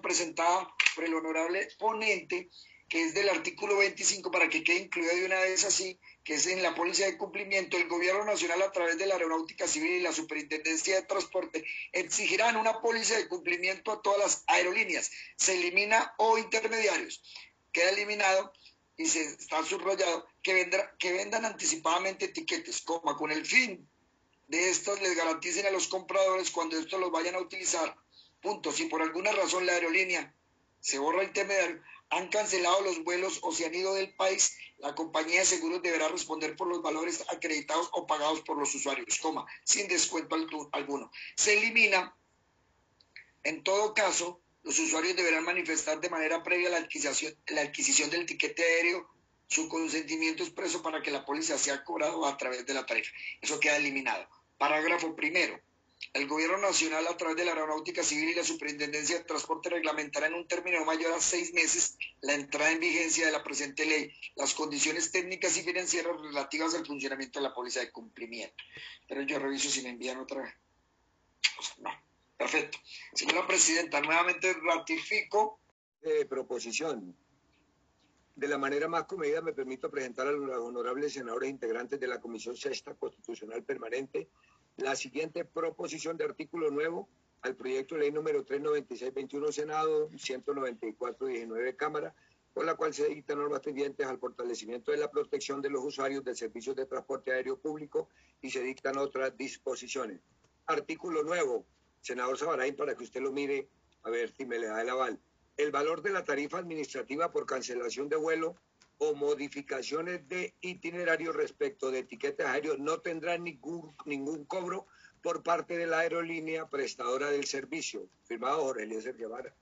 presentada por el honorable ponente, que es del artículo 25, para que quede incluida de una vez así, que es en la póliza de cumplimiento, el Gobierno Nacional a través de la Aeronáutica Civil y la Superintendencia de Transporte exigirán una póliza de cumplimiento a todas las aerolíneas. Se elimina o intermediarios. Queda eliminado y se está subrayado que, que vendan anticipadamente etiquetes, coma, con el fin de estos les garanticen a los compradores cuando estos los vayan a utilizar. Punto. Si por alguna razón la aerolínea se borra el intermediario, han cancelado los vuelos o se han ido del país, la compañía de seguros deberá responder por los valores acreditados o pagados por los usuarios, coma, sin descuento alguno. Se elimina, en todo caso, los usuarios deberán manifestar de manera previa la adquisición, la adquisición del tiquete aéreo su consentimiento expreso para que la póliza sea cobrado a través de la tarifa. Eso queda eliminado. Parágrafo primero. El Gobierno Nacional, a través de la Aeronáutica Civil y la Superintendencia de Transporte, reglamentará en un término mayor a seis meses la entrada en vigencia de la presente ley, las condiciones técnicas y financieras relativas al funcionamiento de la póliza de cumplimiento. Pero yo reviso si me envían otra vez. no. Perfecto. Señora Presidenta, nuevamente ratifico. De proposición. De la manera más comedida me permito presentar a los honorables senadores integrantes de la Comisión Sexta Constitucional Permanente la siguiente proposición de artículo nuevo al proyecto de ley número 396-21 Senado, 194-19 Cámara, con la cual se dictan normas pendientes al fortalecimiento de la protección de los usuarios de servicios de transporte aéreo público y se dictan otras disposiciones. Artículo nuevo, senador Sabarain, para que usted lo mire, a ver si me le da el aval. El valor de la tarifa administrativa por cancelación de vuelo o modificaciones de itinerario respecto de etiquetas aéreos no tendrá ningún, ningún cobro por parte de la aerolínea prestadora del servicio. Firmado Jorge Guevara.